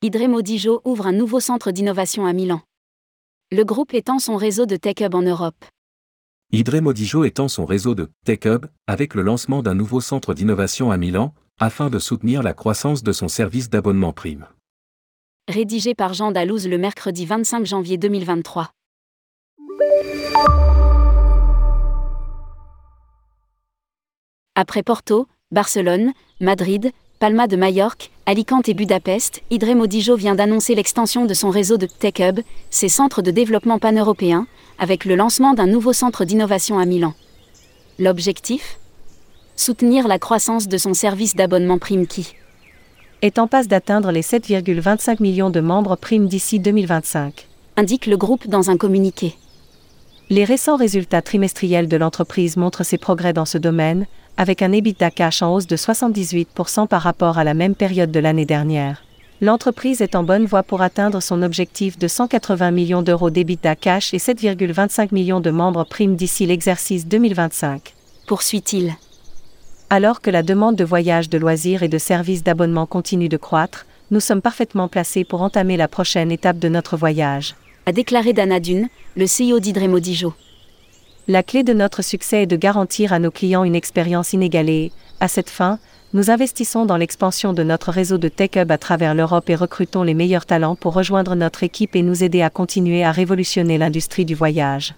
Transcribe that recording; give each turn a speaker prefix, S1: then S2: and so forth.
S1: Idremo Dijo ouvre un nouveau centre d'innovation à Milan. Le groupe étend son réseau de Tech Hub en Europe.
S2: Idremo Dijo étend son réseau de Tech Hub avec le lancement d'un nouveau centre d'innovation à Milan, afin de soutenir la croissance de son service d'abonnement prime.
S1: Rédigé par Jean Dalouse le mercredi 25 janvier 2023. Après Porto, Barcelone, Madrid, Palma de Majorque, Alicante et Budapest, Idremo Dijo vient d'annoncer l'extension de son réseau de Tech Hub, ses centres de développement pan-européens, avec le lancement d'un nouveau centre d'innovation à Milan. L'objectif? Soutenir la croissance de son service d'abonnement Prime qui
S3: est en passe d'atteindre les 7,25 millions de membres Prime d'ici 2025,
S1: indique le groupe dans un communiqué.
S3: Les récents résultats trimestriels de l'entreprise montrent ses progrès dans ce domaine, avec un EBITDA cash en hausse de 78% par rapport à la même période de l'année dernière. L'entreprise est en bonne voie pour atteindre son objectif de 180 millions d'euros d'EBITDA cash et 7,25 millions de membres primes d'ici l'exercice 2025.
S1: Poursuit-il.
S3: Alors que la demande de voyages de loisirs et de services d'abonnement continue de croître, nous sommes parfaitement placés pour entamer la prochaine étape de notre voyage.
S1: A déclaré Dana Dune, le CEO Dijo.
S3: La clé de notre succès est de garantir à nos clients une expérience inégalée. À cette fin, nous investissons dans l'expansion de notre réseau de Tech Hub à travers l'Europe et recrutons les meilleurs talents pour rejoindre notre équipe et nous aider à continuer à révolutionner l'industrie du voyage.